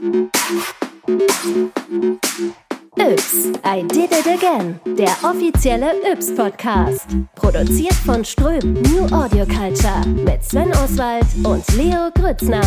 Yps, I Did It Again, der offizielle Yps-Podcast. Produziert von Ström New Audio Culture mit Sven Oswald und Leo Grützner.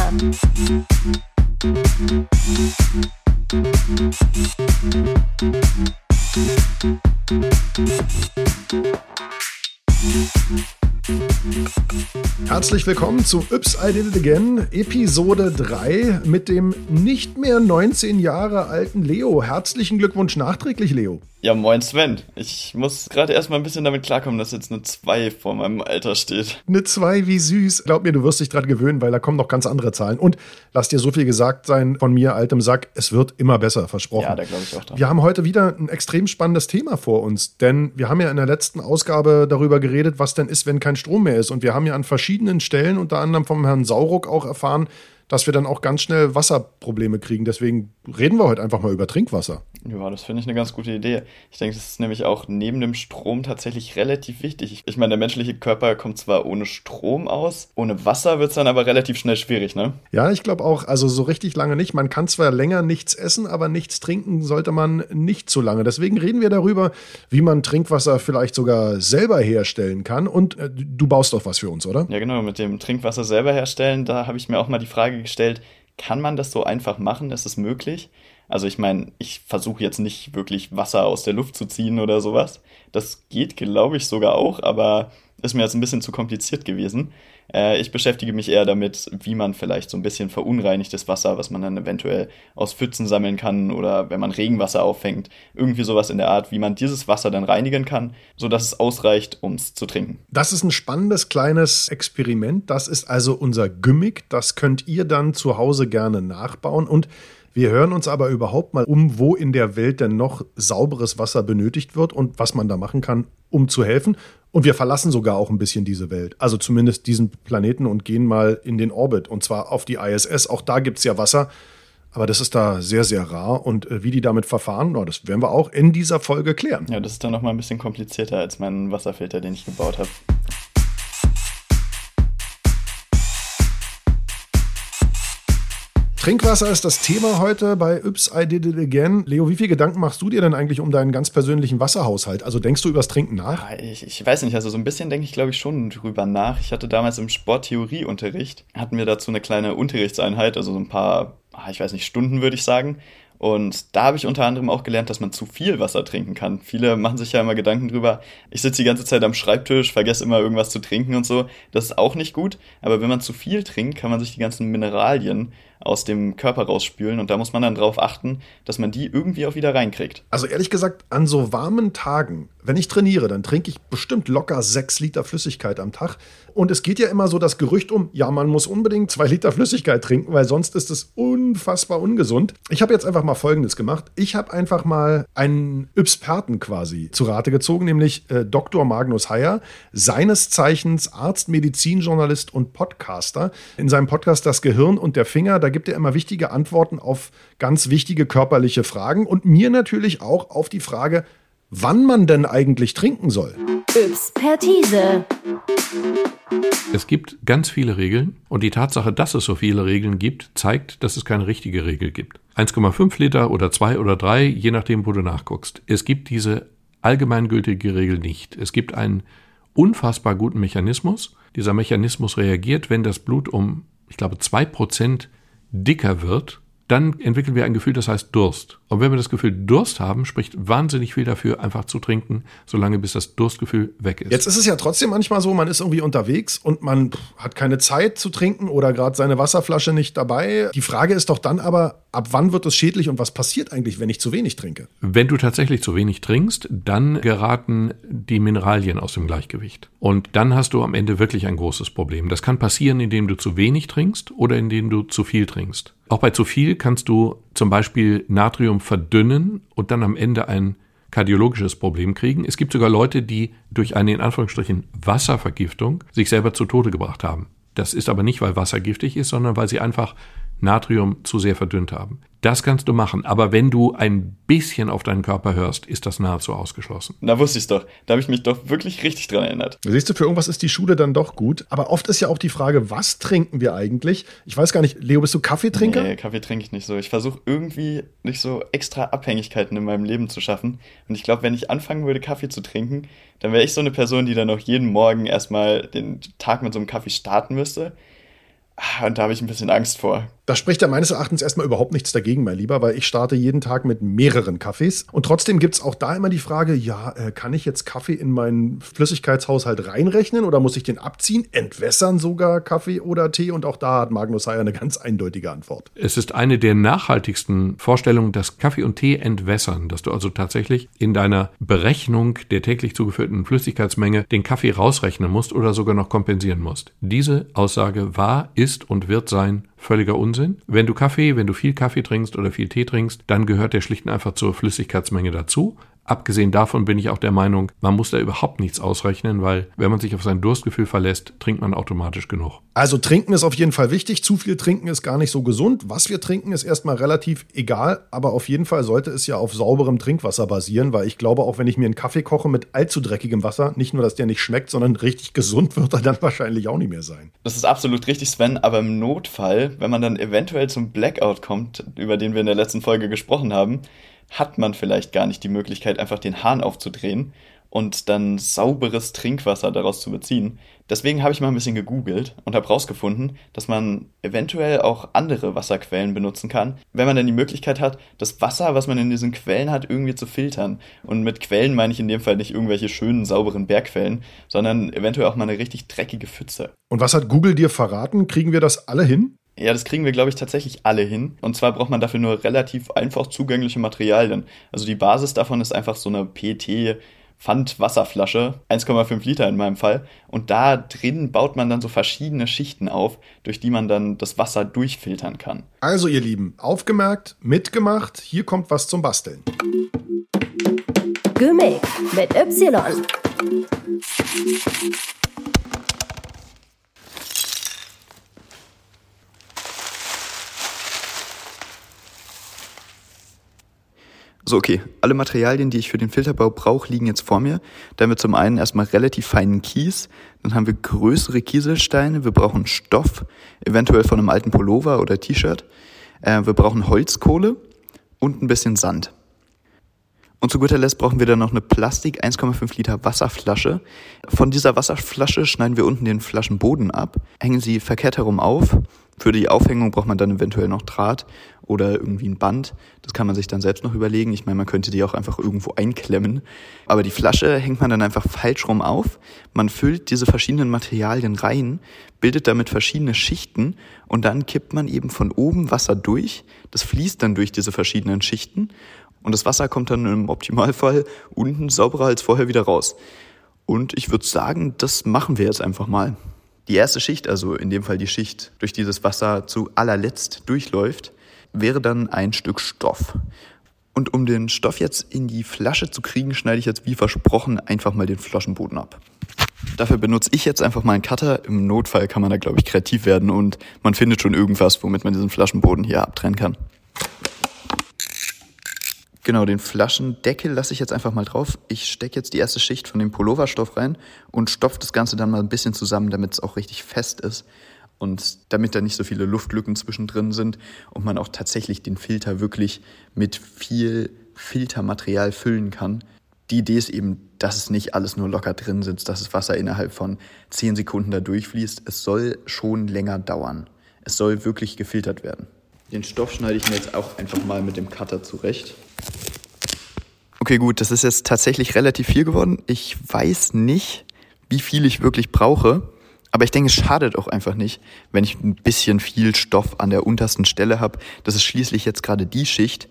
Herzlich willkommen zu Yps I Did It Again, Episode 3 mit dem nicht mehr 19 Jahre alten Leo. Herzlichen Glückwunsch nachträglich, Leo. Ja, moin Sven. Ich muss gerade erstmal ein bisschen damit klarkommen, dass jetzt eine 2 vor meinem Alter steht. Eine 2, wie süß. Glaub mir, du wirst dich dran gewöhnen, weil da kommen noch ganz andere Zahlen. Und lass dir so viel gesagt sein von mir, altem Sack, es wird immer besser, versprochen. Ja, da glaube ich auch dran. Wir haben heute wieder ein extrem spannendes Thema vor uns, denn wir haben ja in der letzten Ausgabe darüber geredet, was denn ist, wenn kein Strom mehr ist. Und wir haben ja an verschiedenen Stellen, unter anderem vom Herrn Sauruck, auch erfahren, dass wir dann auch ganz schnell Wasserprobleme kriegen. Deswegen reden wir heute einfach mal über Trinkwasser. Ja, das finde ich eine ganz gute Idee. Ich denke, das ist nämlich auch neben dem Strom tatsächlich relativ wichtig. Ich meine, der menschliche Körper kommt zwar ohne Strom aus, ohne Wasser wird es dann aber relativ schnell schwierig, ne? Ja, ich glaube auch, also so richtig lange nicht. Man kann zwar länger nichts essen, aber nichts trinken sollte man nicht so lange. Deswegen reden wir darüber, wie man Trinkwasser vielleicht sogar selber herstellen kann. Und äh, du baust doch was für uns, oder? Ja, genau, mit dem Trinkwasser selber herstellen, da habe ich mir auch mal die Frage gestellt, kann man das so einfach machen? Ist es möglich? Also ich meine, ich versuche jetzt nicht wirklich Wasser aus der Luft zu ziehen oder sowas. Das geht, glaube ich, sogar auch, aber ist mir jetzt ein bisschen zu kompliziert gewesen. Äh, ich beschäftige mich eher damit, wie man vielleicht so ein bisschen verunreinigtes Wasser, was man dann eventuell aus Pfützen sammeln kann oder wenn man Regenwasser auffängt, irgendwie sowas in der Art, wie man dieses Wasser dann reinigen kann, sodass es ausreicht, um es zu trinken. Das ist ein spannendes kleines Experiment. Das ist also unser Gimmick. Das könnt ihr dann zu Hause gerne nachbauen und wir hören uns aber überhaupt mal um, wo in der Welt denn noch sauberes Wasser benötigt wird und was man da machen kann, um zu helfen. Und wir verlassen sogar auch ein bisschen diese Welt, also zumindest diesen Planeten und gehen mal in den Orbit und zwar auf die ISS. Auch da gibt es ja Wasser, aber das ist da sehr, sehr rar. Und äh, wie die damit verfahren, das werden wir auch in dieser Folge klären. Ja, das ist dann nochmal ein bisschen komplizierter als mein Wasserfilter, den ich gebaut habe. Trinkwasser ist das Thema heute bei Yps I Did It Again. Leo, wie viel Gedanken machst du dir denn eigentlich um deinen ganz persönlichen Wasserhaushalt? Also denkst du übers Trinken nach? Ja, ich, ich, weiß nicht, also so ein bisschen denke ich, glaube ich, schon drüber nach. Ich hatte damals im Sporttheorieunterricht, hatten wir dazu eine kleine Unterrichtseinheit, also so ein paar, ah, ich weiß nicht, Stunden würde ich sagen. Und da habe ich unter anderem auch gelernt, dass man zu viel Wasser trinken kann. Viele machen sich ja immer Gedanken drüber, ich sitze die ganze Zeit am Schreibtisch, vergesse immer irgendwas zu trinken und so. Das ist auch nicht gut. Aber wenn man zu viel trinkt, kann man sich die ganzen Mineralien aus dem Körper rausspülen und da muss man dann drauf achten, dass man die irgendwie auch wieder reinkriegt. Also ehrlich gesagt, an so warmen Tagen, wenn ich trainiere, dann trinke ich bestimmt locker sechs Liter Flüssigkeit am Tag. Und es geht ja immer so das Gerücht um, ja, man muss unbedingt zwei Liter Flüssigkeit trinken, weil sonst ist es unfassbar ungesund. Ich habe jetzt einfach mal Folgendes gemacht. Ich habe einfach mal einen Experten quasi zu Rate gezogen, nämlich äh, Dr. Magnus Heyer, seines Zeichens Arzt, Medizinjournalist und Podcaster. In seinem Podcast Das Gehirn und der Finger, da gibt er immer wichtige Antworten auf ganz wichtige körperliche Fragen und mir natürlich auch auf die Frage, wann man denn eigentlich trinken soll. Expertise. Es gibt ganz viele Regeln und die Tatsache, dass es so viele Regeln gibt, zeigt, dass es keine richtige Regel gibt. 1,5 Liter oder 2 oder 3, je nachdem, wo du nachguckst. Es gibt diese allgemeingültige Regel nicht. Es gibt einen unfassbar guten Mechanismus. Dieser Mechanismus reagiert, wenn das Blut um, ich glaube, 2% dicker wird, dann entwickeln wir ein Gefühl, das heißt Durst. Und wenn wir das Gefühl Durst haben, spricht wahnsinnig viel dafür, einfach zu trinken, solange bis das Durstgefühl weg ist. Jetzt ist es ja trotzdem manchmal so, man ist irgendwie unterwegs und man hat keine Zeit zu trinken oder gerade seine Wasserflasche nicht dabei. Die Frage ist doch dann aber, ab wann wird es schädlich und was passiert eigentlich, wenn ich zu wenig trinke? Wenn du tatsächlich zu wenig trinkst, dann geraten die Mineralien aus dem Gleichgewicht. Und dann hast du am Ende wirklich ein großes Problem. Das kann passieren, indem du zu wenig trinkst oder indem du zu viel trinkst. Auch bei zu viel kannst du zum Beispiel Natrium verdünnen und dann am Ende ein kardiologisches Problem kriegen. Es gibt sogar Leute, die durch eine in Anführungsstrichen Wasservergiftung sich selber zu Tode gebracht haben. Das ist aber nicht, weil Wasser giftig ist, sondern weil sie einfach Natrium zu sehr verdünnt haben. Das kannst du machen, aber wenn du ein bisschen auf deinen Körper hörst, ist das nahezu ausgeschlossen. Da wusste ich es doch. Da habe ich mich doch wirklich richtig dran erinnert. Siehst du, für irgendwas ist die Schule dann doch gut. Aber oft ist ja auch die Frage, was trinken wir eigentlich? Ich weiß gar nicht, Leo, bist du Kaffeetrinker? Nee, Kaffee trinke ich nicht so. Ich versuche irgendwie nicht so extra Abhängigkeiten in meinem Leben zu schaffen. Und ich glaube, wenn ich anfangen würde, Kaffee zu trinken, dann wäre ich so eine Person, die dann auch jeden Morgen erstmal den Tag mit so einem Kaffee starten müsste. Ah, und da habe ich ein bisschen Angst vor. Da spricht ja meines Erachtens erstmal überhaupt nichts dagegen, mein Lieber, weil ich starte jeden Tag mit mehreren Kaffees. Und trotzdem gibt es auch da immer die Frage, ja, äh, kann ich jetzt Kaffee in meinen Flüssigkeitshaushalt reinrechnen oder muss ich den abziehen? Entwässern sogar Kaffee oder Tee? Und auch da hat Magnus Heyer eine ganz eindeutige Antwort. Es ist eine der nachhaltigsten Vorstellungen, dass Kaffee und Tee entwässern, dass du also tatsächlich in deiner Berechnung der täglich zugeführten Flüssigkeitsmenge den Kaffee rausrechnen musst oder sogar noch kompensieren musst. Diese Aussage war, ist und wird sein völliger Unsinn. Wenn du Kaffee, wenn du viel Kaffee trinkst oder viel Tee trinkst, dann gehört der schlicht und einfach zur Flüssigkeitsmenge dazu. Abgesehen davon bin ich auch der Meinung, man muss da überhaupt nichts ausrechnen, weil wenn man sich auf sein Durstgefühl verlässt, trinkt man automatisch genug. Also trinken ist auf jeden Fall wichtig. Zu viel trinken ist gar nicht so gesund. Was wir trinken ist erstmal relativ egal, aber auf jeden Fall sollte es ja auf sauberem Trinkwasser basieren, weil ich glaube, auch wenn ich mir einen Kaffee koche mit allzu dreckigem Wasser, nicht nur, dass der nicht schmeckt, sondern richtig gesund wird er dann wahrscheinlich auch nicht mehr sein. Das ist absolut richtig, Sven, aber im Notfall, wenn man dann eventuell zum Blackout kommt, über den wir in der letzten Folge gesprochen haben, hat man vielleicht gar nicht die Möglichkeit, einfach den Hahn aufzudrehen und dann sauberes Trinkwasser daraus zu beziehen. Deswegen habe ich mal ein bisschen gegoogelt und habe rausgefunden, dass man eventuell auch andere Wasserquellen benutzen kann, wenn man dann die Möglichkeit hat, das Wasser, was man in diesen Quellen hat, irgendwie zu filtern. Und mit Quellen meine ich in dem Fall nicht irgendwelche schönen, sauberen Bergquellen, sondern eventuell auch mal eine richtig dreckige Pfütze. Und was hat Google dir verraten? Kriegen wir das alle hin? Ja, das kriegen wir, glaube ich, tatsächlich alle hin. Und zwar braucht man dafür nur relativ einfach zugängliche Materialien. Also die Basis davon ist einfach so eine PT Pfandwasserflasche, 1,5 Liter in meinem Fall. Und da drin baut man dann so verschiedene Schichten auf, durch die man dann das Wasser durchfiltern kann. Also ihr Lieben, aufgemerkt, mitgemacht, hier kommt was zum Basteln. Gimmick mit Y. So, okay. Alle Materialien, die ich für den Filterbau brauche, liegen jetzt vor mir. Da haben wir zum einen erstmal relativ feinen Kies, dann haben wir größere Kieselsteine, wir brauchen Stoff, eventuell von einem alten Pullover oder T-Shirt. Äh, wir brauchen Holzkohle und ein bisschen Sand. Und zu guter Letzt brauchen wir dann noch eine Plastik 1,5 Liter Wasserflasche. Von dieser Wasserflasche schneiden wir unten den Flaschenboden ab, hängen sie verkehrt herum auf. Für die Aufhängung braucht man dann eventuell noch Draht oder irgendwie ein Band. Das kann man sich dann selbst noch überlegen. Ich meine, man könnte die auch einfach irgendwo einklemmen. Aber die Flasche hängt man dann einfach falsch rum auf. Man füllt diese verschiedenen Materialien rein, bildet damit verschiedene Schichten und dann kippt man eben von oben Wasser durch. Das fließt dann durch diese verschiedenen Schichten und das Wasser kommt dann im Optimalfall unten sauberer als vorher wieder raus. Und ich würde sagen, das machen wir jetzt einfach mal. Die erste Schicht, also in dem Fall die Schicht, durch die das Wasser zu allerletzt durchläuft, wäre dann ein Stück Stoff. Und um den Stoff jetzt in die Flasche zu kriegen, schneide ich jetzt wie versprochen einfach mal den Flaschenboden ab. Dafür benutze ich jetzt einfach mal einen Cutter. Im Notfall kann man da, glaube ich, kreativ werden und man findet schon irgendwas, womit man diesen Flaschenboden hier abtrennen kann. Genau, den Flaschendeckel lasse ich jetzt einfach mal drauf. Ich stecke jetzt die erste Schicht von dem Pulloverstoff rein und stopfe das Ganze dann mal ein bisschen zusammen, damit es auch richtig fest ist und damit da nicht so viele Luftlücken zwischendrin sind und man auch tatsächlich den Filter wirklich mit viel Filtermaterial füllen kann. Die Idee ist eben, dass es nicht alles nur locker drin sitzt, dass das Wasser innerhalb von 10 Sekunden da durchfließt. Es soll schon länger dauern. Es soll wirklich gefiltert werden. Den Stoff schneide ich mir jetzt auch einfach mal mit dem Cutter zurecht. Okay, gut, das ist jetzt tatsächlich relativ viel geworden. Ich weiß nicht, wie viel ich wirklich brauche. Aber ich denke, es schadet auch einfach nicht, wenn ich ein bisschen viel Stoff an der untersten Stelle habe. Das ist schließlich jetzt gerade die Schicht,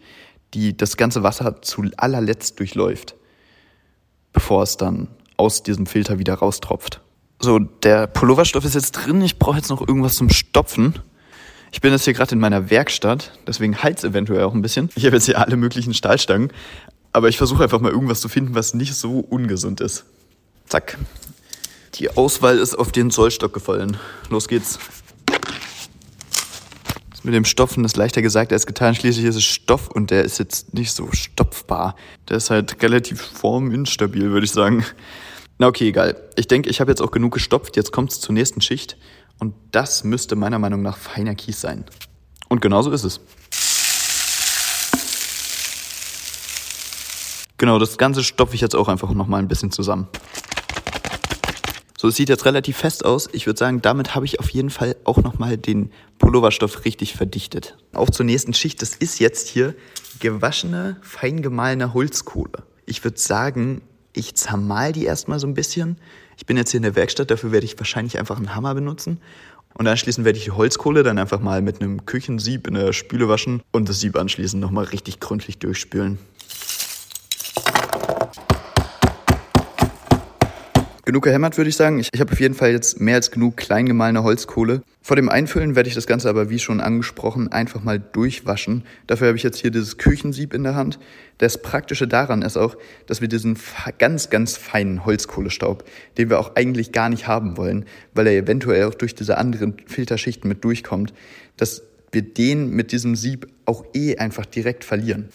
die das ganze Wasser zu allerletzt durchläuft, bevor es dann aus diesem Filter wieder raustropft. So, der Pulloverstoff ist jetzt drin. Ich brauche jetzt noch irgendwas zum Stopfen. Ich bin jetzt hier gerade in meiner Werkstatt, deswegen heizt eventuell auch ein bisschen. Ich habe jetzt hier alle möglichen Stahlstangen, aber ich versuche einfach mal irgendwas zu finden, was nicht so ungesund ist. Zack. Die Auswahl ist auf den Zollstock gefallen. Los geht's. Mit dem Stopfen ist leichter gesagt als getan. Schließlich ist es Stoff und der ist jetzt nicht so stopfbar. Der ist halt relativ forminstabil, würde ich sagen. Na okay, egal. Ich denke, ich habe jetzt auch genug gestopft. Jetzt kommt es zur nächsten Schicht. Und das müsste meiner Meinung nach feiner Kies sein. Und genauso ist es. Genau, das Ganze stopfe ich jetzt auch einfach nochmal ein bisschen zusammen. So, es sieht jetzt relativ fest aus. Ich würde sagen, damit habe ich auf jeden Fall auch nochmal den Pulloverstoff richtig verdichtet. Auch zur nächsten Schicht. Das ist jetzt hier gewaschene, fein gemahlene Holzkohle. Ich würde sagen, ich zermal die erstmal so ein bisschen. Ich bin jetzt hier in der Werkstatt, dafür werde ich wahrscheinlich einfach einen Hammer benutzen. Und anschließend werde ich die Holzkohle dann einfach mal mit einem Küchensieb in der Spüle waschen und das Sieb anschließend nochmal richtig gründlich durchspülen. Genug gehämmert, würde ich sagen. Ich, ich habe auf jeden Fall jetzt mehr als genug klein gemahlene Holzkohle. Vor dem Einfüllen werde ich das Ganze aber, wie schon angesprochen, einfach mal durchwaschen. Dafür habe ich jetzt hier dieses Küchensieb in der Hand. Das Praktische daran ist auch, dass wir diesen ganz, ganz feinen Holzkohlestaub, den wir auch eigentlich gar nicht haben wollen, weil er eventuell auch durch diese anderen Filterschichten mit durchkommt, dass wir den mit diesem Sieb auch eh einfach direkt verlieren.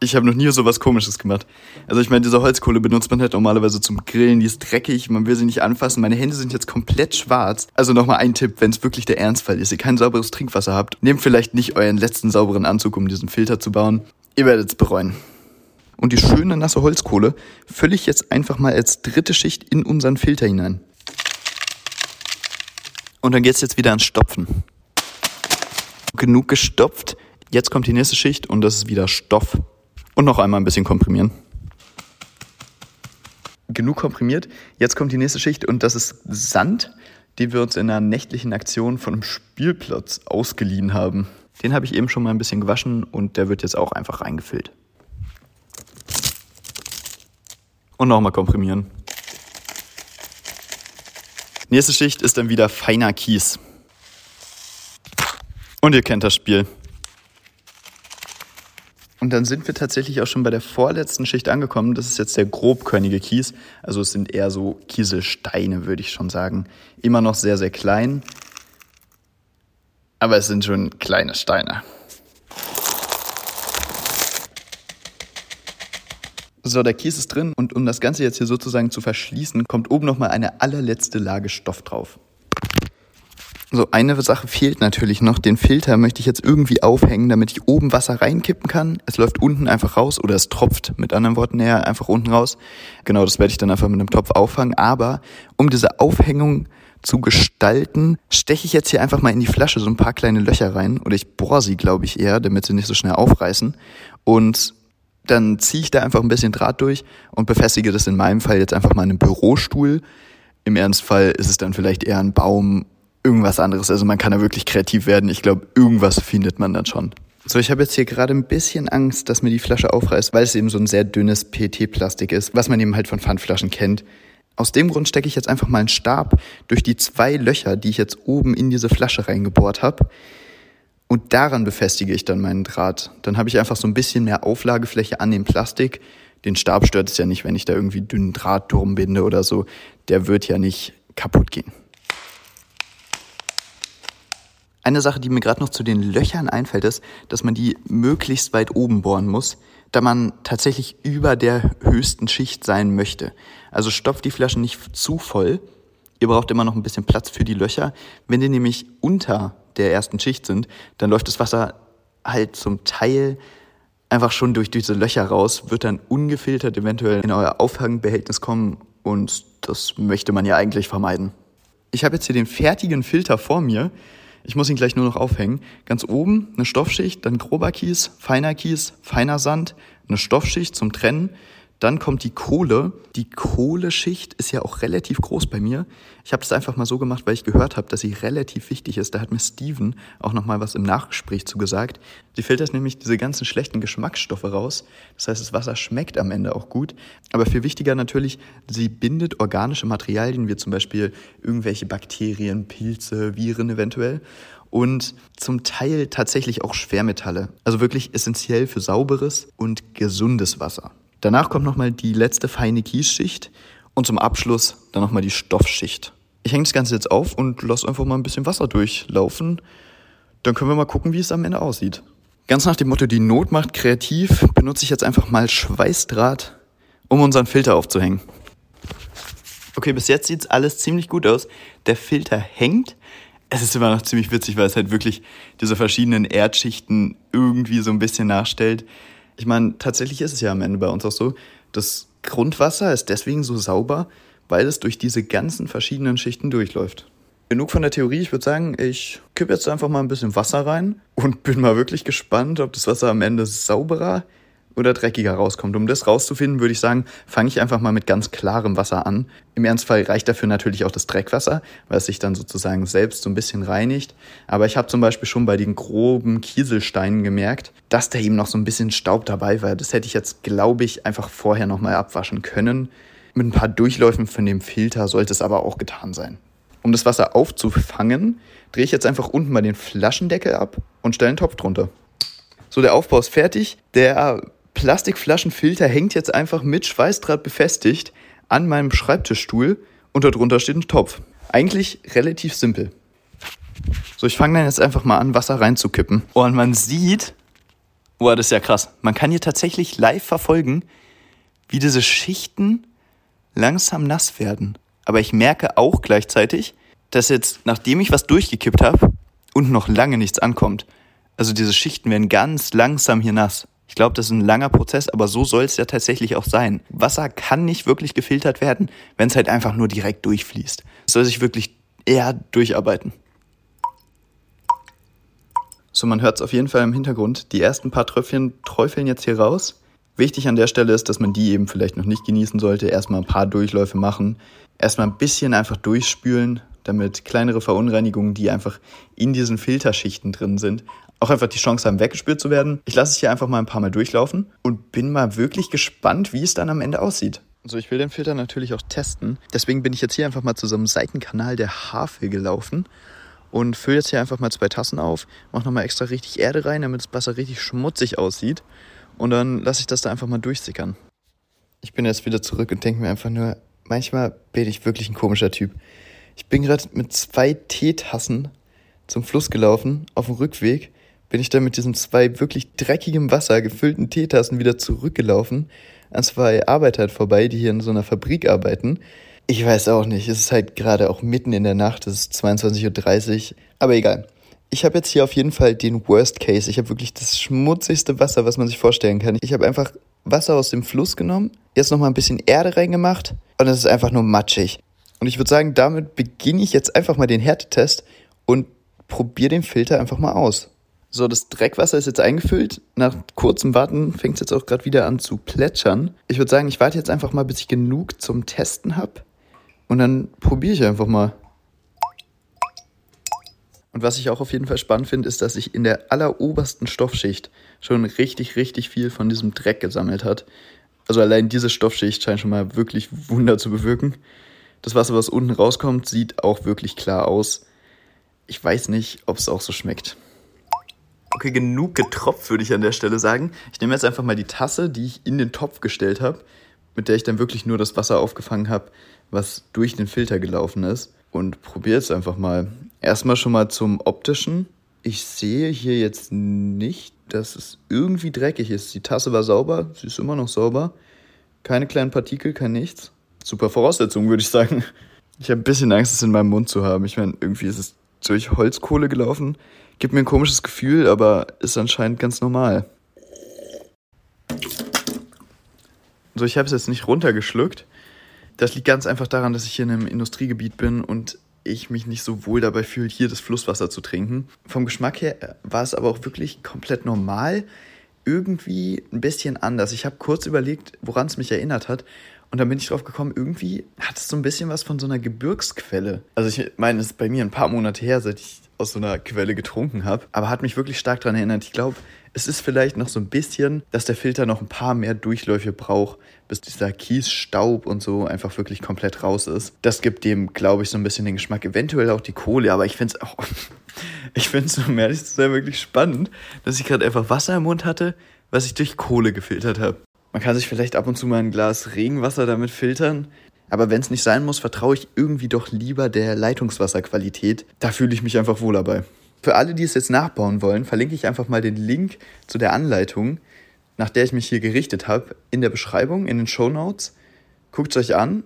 Ich habe noch nie so was Komisches gemacht. Also ich meine, diese Holzkohle benutzt man halt normalerweise zum Grillen, die ist dreckig, man will sie nicht anfassen. Meine Hände sind jetzt komplett schwarz. Also nochmal ein Tipp, wenn es wirklich der Ernstfall ist, ihr kein sauberes Trinkwasser habt, nehmt vielleicht nicht euren letzten sauberen Anzug, um diesen Filter zu bauen. Ihr werdet es bereuen. Und die schöne nasse Holzkohle fülle ich jetzt einfach mal als dritte Schicht in unseren Filter hinein. Und dann geht's jetzt wieder ans Stopfen. Genug gestopft. Jetzt kommt die nächste Schicht und das ist wieder Stoff. Und noch einmal ein bisschen komprimieren. Genug komprimiert. Jetzt kommt die nächste Schicht und das ist Sand, den wir uns in einer nächtlichen Aktion von einem Spielplatz ausgeliehen haben. Den habe ich eben schon mal ein bisschen gewaschen und der wird jetzt auch einfach reingefüllt. Und nochmal komprimieren. Nächste Schicht ist dann wieder feiner Kies. Und ihr kennt das Spiel. Und dann sind wir tatsächlich auch schon bei der vorletzten Schicht angekommen. Das ist jetzt der grobkörnige Kies. Also es sind eher so Kieselsteine, würde ich schon sagen. Immer noch sehr, sehr klein. Aber es sind schon kleine Steine. So, der Kies ist drin und um das Ganze jetzt hier sozusagen zu verschließen, kommt oben nochmal eine allerletzte Lage Stoff drauf. So, eine Sache fehlt natürlich noch. Den Filter möchte ich jetzt irgendwie aufhängen, damit ich oben Wasser reinkippen kann. Es läuft unten einfach raus oder es tropft, mit anderen Worten näher, einfach unten raus. Genau, das werde ich dann einfach mit einem Topf auffangen. Aber um diese Aufhängung zu gestalten, steche ich jetzt hier einfach mal in die Flasche so ein paar kleine Löcher rein. Oder ich bohre sie, glaube ich, eher, damit sie nicht so schnell aufreißen. Und dann ziehe ich da einfach ein bisschen Draht durch und befestige das in meinem Fall jetzt einfach mal in einem Bürostuhl. Im Ernstfall ist es dann vielleicht eher ein Baum irgendwas anderes. Also man kann da wirklich kreativ werden. Ich glaube, irgendwas findet man dann schon. So, ich habe jetzt hier gerade ein bisschen Angst, dass mir die Flasche aufreißt, weil es eben so ein sehr dünnes PET-Plastik ist, was man eben halt von Pfandflaschen kennt. Aus dem Grund stecke ich jetzt einfach mal einen Stab durch die zwei Löcher, die ich jetzt oben in diese Flasche reingebohrt habe. Und daran befestige ich dann meinen Draht. Dann habe ich einfach so ein bisschen mehr Auflagefläche an dem Plastik. Den Stab stört es ja nicht, wenn ich da irgendwie dünnen Draht drum binde oder so. Der wird ja nicht kaputt gehen. Eine Sache, die mir gerade noch zu den Löchern einfällt, ist, dass man die möglichst weit oben bohren muss, da man tatsächlich über der höchsten Schicht sein möchte. Also stopft die Flaschen nicht zu voll. Ihr braucht immer noch ein bisschen Platz für die Löcher. Wenn die nämlich unter der ersten Schicht sind, dann läuft das Wasser halt zum Teil einfach schon durch diese Löcher raus, wird dann ungefiltert eventuell in euer Auffangbehältnis kommen und das möchte man ja eigentlich vermeiden. Ich habe jetzt hier den fertigen Filter vor mir ich muss ihn gleich nur noch aufhängen. Ganz oben eine Stoffschicht, dann grober Kies, feiner Kies, feiner Sand, eine Stoffschicht zum Trennen, dann kommt die Kohle. Die Kohleschicht ist ja auch relativ groß bei mir. Ich habe das einfach mal so gemacht, weil ich gehört habe, dass sie relativ wichtig ist. Da hat mir Steven auch noch mal was im Nachgespräch zu gesagt. Sie filtert nämlich diese ganzen schlechten Geschmacksstoffe raus. Das heißt, das Wasser schmeckt am Ende auch gut. Aber viel wichtiger natürlich, sie bindet organische Materialien, wie zum Beispiel irgendwelche Bakterien, Pilze, Viren eventuell und zum Teil tatsächlich auch Schwermetalle. Also wirklich essentiell für sauberes und gesundes Wasser. Danach kommt nochmal die letzte feine Kiesschicht und zum Abschluss dann nochmal die Stoffschicht. Ich hänge das Ganze jetzt auf und lasse einfach mal ein bisschen Wasser durchlaufen. Dann können wir mal gucken, wie es am Ende aussieht. Ganz nach dem Motto, die Not macht kreativ, benutze ich jetzt einfach mal Schweißdraht, um unseren Filter aufzuhängen. Okay, bis jetzt sieht alles ziemlich gut aus. Der Filter hängt. Es ist immer noch ziemlich witzig, weil es halt wirklich diese verschiedenen Erdschichten irgendwie so ein bisschen nachstellt. Ich meine, tatsächlich ist es ja am Ende bei uns auch so, das Grundwasser ist deswegen so sauber, weil es durch diese ganzen verschiedenen Schichten durchläuft. Genug von der Theorie. Ich würde sagen, ich kippe jetzt einfach mal ein bisschen Wasser rein und bin mal wirklich gespannt, ob das Wasser am Ende sauberer oder dreckiger rauskommt. Um das rauszufinden, würde ich sagen, fange ich einfach mal mit ganz klarem Wasser an. Im Ernstfall reicht dafür natürlich auch das Dreckwasser, es sich dann sozusagen selbst so ein bisschen reinigt. Aber ich habe zum Beispiel schon bei den groben Kieselsteinen gemerkt, dass da eben noch so ein bisschen Staub dabei war. Das hätte ich jetzt, glaube ich, einfach vorher nochmal abwaschen können. Mit ein paar Durchläufen von dem Filter sollte es aber auch getan sein. Um das Wasser aufzufangen, drehe ich jetzt einfach unten mal den Flaschendeckel ab und stelle einen Topf drunter. So, der Aufbau ist fertig. Der Plastikflaschenfilter hängt jetzt einfach mit Schweißdraht befestigt an meinem Schreibtischstuhl und darunter steht ein Topf. Eigentlich relativ simpel. So, ich fange dann jetzt einfach mal an, Wasser reinzukippen. Oh, und man sieht, oh, das ist ja krass. Man kann hier tatsächlich live verfolgen, wie diese Schichten langsam nass werden. Aber ich merke auch gleichzeitig, dass jetzt, nachdem ich was durchgekippt habe, und noch lange nichts ankommt. Also diese Schichten werden ganz langsam hier nass. Ich glaube, das ist ein langer Prozess, aber so soll es ja tatsächlich auch sein. Wasser kann nicht wirklich gefiltert werden, wenn es halt einfach nur direkt durchfließt. Es soll sich wirklich eher durcharbeiten. So, man hört es auf jeden Fall im Hintergrund. Die ersten paar Tröpfchen träufeln jetzt hier raus. Wichtig an der Stelle ist, dass man die eben vielleicht noch nicht genießen sollte. Erstmal ein paar Durchläufe machen. Erstmal ein bisschen einfach durchspülen, damit kleinere Verunreinigungen, die einfach in diesen Filterschichten drin sind, auch einfach die Chance haben, weggespült zu werden. Ich lasse es hier einfach mal ein paar Mal durchlaufen und bin mal wirklich gespannt, wie es dann am Ende aussieht. So, ich will den Filter natürlich auch testen. Deswegen bin ich jetzt hier einfach mal zu so einem Seitenkanal der Havel gelaufen und fülle jetzt hier einfach mal zwei Tassen auf, mache nochmal extra richtig Erde rein, damit das Wasser richtig schmutzig aussieht und dann lasse ich das da einfach mal durchsickern. Ich bin jetzt wieder zurück und denke mir einfach nur, manchmal bin ich wirklich ein komischer Typ. Ich bin gerade mit zwei Teetassen zum Fluss gelaufen. Auf dem Rückweg bin ich dann mit diesen zwei wirklich dreckigem Wasser gefüllten Teetassen wieder zurückgelaufen an zwei Arbeiter vorbei, die hier in so einer Fabrik arbeiten. Ich weiß auch nicht, es ist halt gerade auch mitten in der Nacht, es ist 22.30 Uhr, aber egal. Ich habe jetzt hier auf jeden Fall den Worst Case. Ich habe wirklich das schmutzigste Wasser, was man sich vorstellen kann. Ich habe einfach Wasser aus dem Fluss genommen, jetzt nochmal ein bisschen Erde reingemacht und es ist einfach nur matschig. Und ich würde sagen, damit beginne ich jetzt einfach mal den Härtetest und probiere den Filter einfach mal aus. So, das Dreckwasser ist jetzt eingefüllt. Nach kurzem Warten fängt es jetzt auch gerade wieder an zu plätschern. Ich würde sagen, ich warte jetzt einfach mal, bis ich genug zum Testen habe. Und dann probiere ich einfach mal. Und was ich auch auf jeden Fall spannend finde, ist, dass sich in der allerobersten Stoffschicht schon richtig, richtig viel von diesem Dreck gesammelt hat. Also allein diese Stoffschicht scheint schon mal wirklich Wunder zu bewirken. Das Wasser, was unten rauskommt, sieht auch wirklich klar aus. Ich weiß nicht, ob es auch so schmeckt. Okay, genug getropft, würde ich an der Stelle sagen. Ich nehme jetzt einfach mal die Tasse, die ich in den Topf gestellt habe, mit der ich dann wirklich nur das Wasser aufgefangen habe, was durch den Filter gelaufen ist. Und probiere jetzt einfach mal. Erstmal schon mal zum optischen. Ich sehe hier jetzt nicht, dass es irgendwie dreckig ist. Die Tasse war sauber, sie ist immer noch sauber. Keine kleinen Partikel, kein nichts. Super Voraussetzung, würde ich sagen. Ich habe ein bisschen Angst, es in meinem Mund zu haben. Ich meine, irgendwie ist es durch Holzkohle gelaufen. Gibt mir ein komisches Gefühl, aber ist anscheinend ganz normal. So, ich habe es jetzt nicht runtergeschluckt. Das liegt ganz einfach daran, dass ich hier in einem Industriegebiet bin und ich mich nicht so wohl dabei fühle, hier das Flusswasser zu trinken. Vom Geschmack her war es aber auch wirklich komplett normal. Irgendwie ein bisschen anders. Ich habe kurz überlegt, woran es mich erinnert hat. Und dann bin ich drauf gekommen, irgendwie hat es so ein bisschen was von so einer Gebirgsquelle. Also ich meine, es ist bei mir ein paar Monate her, seit ich aus so einer Quelle getrunken habe, aber hat mich wirklich stark daran erinnert. Ich glaube, es ist vielleicht noch so ein bisschen, dass der Filter noch ein paar mehr Durchläufe braucht, bis dieser Kiesstaub und so einfach wirklich komplett raus ist. Das gibt dem, glaube ich, so ein bisschen den Geschmack. Eventuell auch die Kohle, aber ich finde es auch, ich finde es, um ehrlich zu sein, wirklich spannend, dass ich gerade einfach Wasser im Mund hatte, was ich durch Kohle gefiltert habe. Man kann sich vielleicht ab und zu mal ein Glas Regenwasser damit filtern. Aber wenn es nicht sein muss, vertraue ich irgendwie doch lieber der Leitungswasserqualität. Da fühle ich mich einfach wohler bei. Für alle, die es jetzt nachbauen wollen, verlinke ich einfach mal den Link zu der Anleitung, nach der ich mich hier gerichtet habe, in der Beschreibung, in den Show Notes. Guckt es euch an.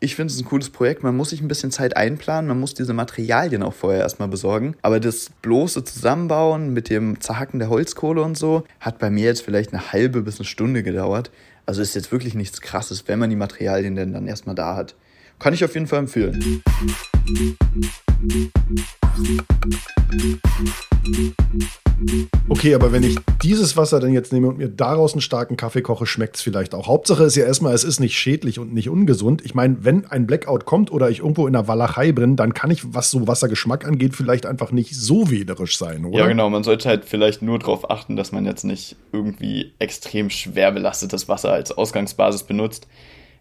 Ich finde es ein cooles Projekt. Man muss sich ein bisschen Zeit einplanen. Man muss diese Materialien auch vorher erstmal besorgen. Aber das bloße Zusammenbauen mit dem Zerhacken der Holzkohle und so hat bei mir jetzt vielleicht eine halbe bis eine Stunde gedauert. Also ist jetzt wirklich nichts Krasses, wenn man die Materialien denn dann erstmal da hat. Kann ich auf jeden Fall empfehlen. Okay, aber wenn ich dieses Wasser dann jetzt nehme und mir daraus einen starken Kaffee koche, schmeckt es vielleicht auch. Hauptsache ist ja erstmal, es ist nicht schädlich und nicht ungesund. Ich meine, wenn ein Blackout kommt oder ich irgendwo in der Walachei bin, dann kann ich, was so Wassergeschmack angeht, vielleicht einfach nicht so wählerisch sein, oder? Ja, genau. Man sollte halt vielleicht nur darauf achten, dass man jetzt nicht irgendwie extrem schwer belastetes Wasser als Ausgangsbasis benutzt.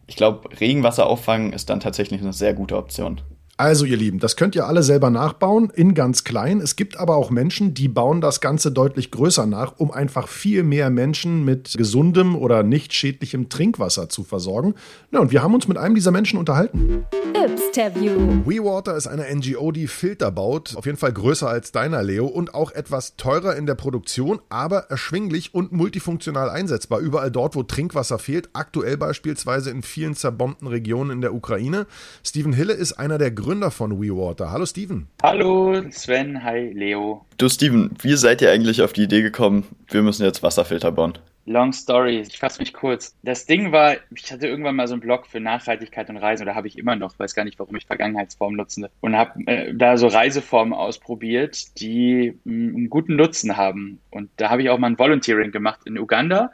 Ich glaube, Regenwasser auffangen ist dann tatsächlich eine sehr gute Option. Also ihr Lieben, das könnt ihr alle selber nachbauen, in ganz klein. Es gibt aber auch Menschen, die bauen das Ganze deutlich größer nach, um einfach viel mehr Menschen mit gesundem oder nicht schädlichem Trinkwasser zu versorgen. Ja, und wir haben uns mit einem dieser Menschen unterhalten. Ypsterview. WeWater ist eine NGO, die Filter baut. Auf jeden Fall größer als deiner, Leo. Und auch etwas teurer in der Produktion, aber erschwinglich und multifunktional einsetzbar. Überall dort, wo Trinkwasser fehlt. Aktuell beispielsweise in vielen zerbombten Regionen in der Ukraine. Steven Hille ist einer der Gründer von WeWater. Hallo Steven. Hallo Sven, hi Leo. Du Steven, wie seid ihr eigentlich auf die Idee gekommen, wir müssen jetzt Wasserfilter bauen? Long story, ich fasse mich kurz. Das Ding war, ich hatte irgendwann mal so einen Blog für Nachhaltigkeit und Reisen, oder habe ich immer noch, weiß gar nicht, warum ich Vergangenheitsformen nutze, und habe äh, da so Reiseformen ausprobiert, die mm, einen guten Nutzen haben. Und da habe ich auch mal ein Volunteering gemacht in Uganda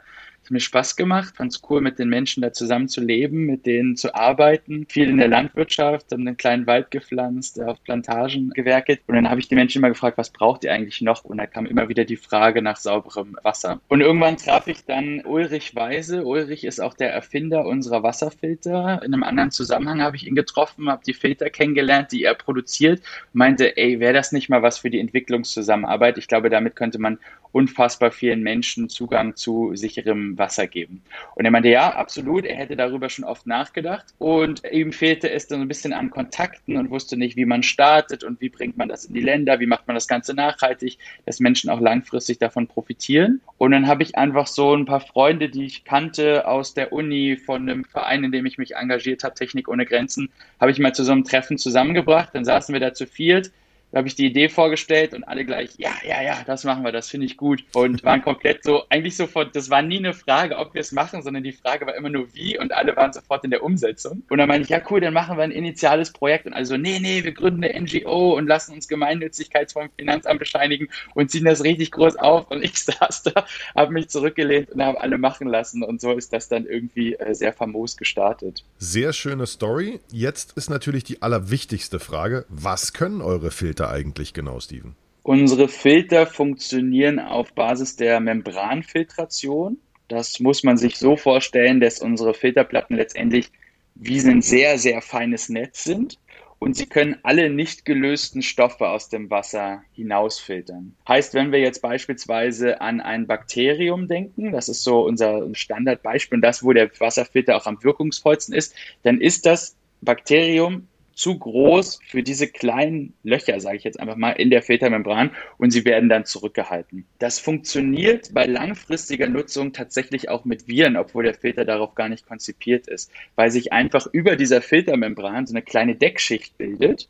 hat mir Spaß gemacht, fand es cool, mit den Menschen da zusammen zu leben, mit denen zu arbeiten. Viel in der Landwirtschaft, haben einen kleinen Wald gepflanzt, auf Plantagen gewerkelt. Und dann habe ich die Menschen immer gefragt, was braucht ihr eigentlich noch? Und da kam immer wieder die Frage nach sauberem Wasser. Und irgendwann traf ich dann Ulrich Weise. Ulrich ist auch der Erfinder unserer Wasserfilter. In einem anderen Zusammenhang habe ich ihn getroffen, habe die Filter kennengelernt, die er produziert. Meinte, ey, wäre das nicht mal was für die Entwicklungszusammenarbeit? Ich glaube, damit könnte man unfassbar vielen Menschen Zugang zu sicherem Wasser geben. Und er meinte, ja, absolut, er hätte darüber schon oft nachgedacht und ihm fehlte es dann ein bisschen an Kontakten und wusste nicht, wie man startet und wie bringt man das in die Länder, wie macht man das Ganze nachhaltig, dass Menschen auch langfristig davon profitieren. Und dann habe ich einfach so ein paar Freunde, die ich kannte aus der Uni, von einem Verein, in dem ich mich engagiert habe, Technik ohne Grenzen, habe ich mal zu so einem Treffen zusammengebracht. Dann saßen wir da zu viert da habe ich die Idee vorgestellt und alle gleich, ja, ja, ja, das machen wir, das finde ich gut. Und waren komplett so, eigentlich sofort, das war nie eine Frage, ob wir es machen, sondern die Frage war immer nur wie und alle waren sofort in der Umsetzung. Und dann meine ich, ja, cool, dann machen wir ein initiales Projekt und also, nee, nee, wir gründen eine NGO und lassen uns Gemeinnützigkeit vom Finanzamt bescheinigen und ziehen das richtig groß auf. Und ich saß da, habe mich zurückgelehnt und habe alle machen lassen. Und so ist das dann irgendwie äh, sehr famos gestartet. Sehr schöne Story. Jetzt ist natürlich die allerwichtigste Frage, was können eure Filter? Filter eigentlich genau, Steven? Unsere Filter funktionieren auf Basis der Membranfiltration. Das muss man sich so vorstellen, dass unsere Filterplatten letztendlich wie ein sehr, sehr feines Netz sind und sie können alle nicht gelösten Stoffe aus dem Wasser hinausfiltern. Heißt, wenn wir jetzt beispielsweise an ein Bakterium denken, das ist so unser Standardbeispiel und das, wo der Wasserfilter auch am wirkungsvollsten ist, dann ist das Bakterium zu groß für diese kleinen Löcher, sage ich jetzt einfach mal, in der Filtermembran und sie werden dann zurückgehalten. Das funktioniert bei langfristiger Nutzung tatsächlich auch mit Viren, obwohl der Filter darauf gar nicht konzipiert ist, weil sich einfach über dieser Filtermembran so eine kleine Deckschicht bildet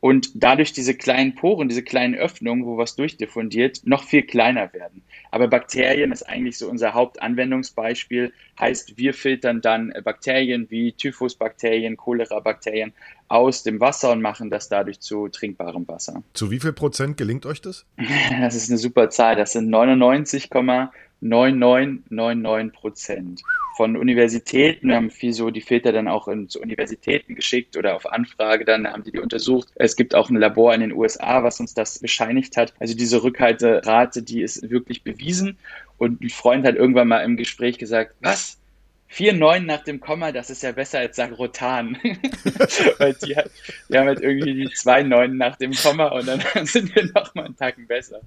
und dadurch diese kleinen Poren, diese kleinen Öffnungen, wo was durchdiffundiert, noch viel kleiner werden. Aber Bakterien ist eigentlich so unser Hauptanwendungsbeispiel. Heißt, wir filtern dann Bakterien wie Typhusbakterien, Cholera-Bakterien aus dem Wasser und machen das dadurch zu trinkbarem Wasser. Zu wie viel Prozent gelingt euch das? Das ist eine super Zahl. Das sind 99,9999 Prozent von Universitäten. Wir haben viel so die Filter dann auch in, zu Universitäten geschickt oder auf Anfrage dann haben die die untersucht. Es gibt auch ein Labor in den USA, was uns das bescheinigt hat. Also diese Rückhalterate, die ist wirklich bewiesen. Und ein Freund hat irgendwann mal im Gespräch gesagt, was? Vier Neun nach dem Komma, das ist ja besser als Sagrotan. Weil die, die haben halt irgendwie die zwei Neun nach dem Komma und dann sind wir noch mal einen Tacken besser.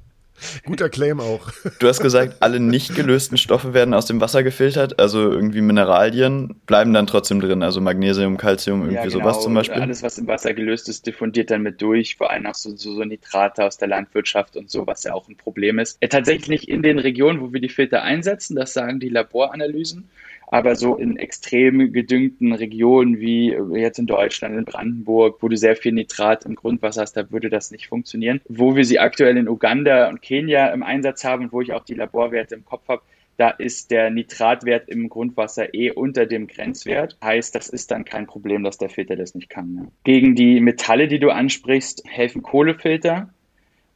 Guter Claim auch. Du hast gesagt, alle nicht gelösten Stoffe werden aus dem Wasser gefiltert, also irgendwie Mineralien bleiben dann trotzdem drin, also Magnesium, Calcium, irgendwie ja, genau. sowas zum Beispiel. Alles, was im Wasser gelöst ist, diffundiert dann mit durch, vor allem auch so, so, so Nitrate aus der Landwirtschaft und so, was ja auch ein Problem ist. Äh, tatsächlich nicht in den Regionen, wo wir die Filter einsetzen, das sagen die Laboranalysen aber so in extrem gedüngten Regionen wie jetzt in Deutschland, in Brandenburg, wo du sehr viel Nitrat im Grundwasser hast, da würde das nicht funktionieren. Wo wir sie aktuell in Uganda und Kenia im Einsatz haben wo ich auch die Laborwerte im Kopf habe, da ist der Nitratwert im Grundwasser eh unter dem Grenzwert. Heißt, das ist dann kein Problem, dass der Filter das nicht kann. Ne? Gegen die Metalle, die du ansprichst, helfen Kohlefilter.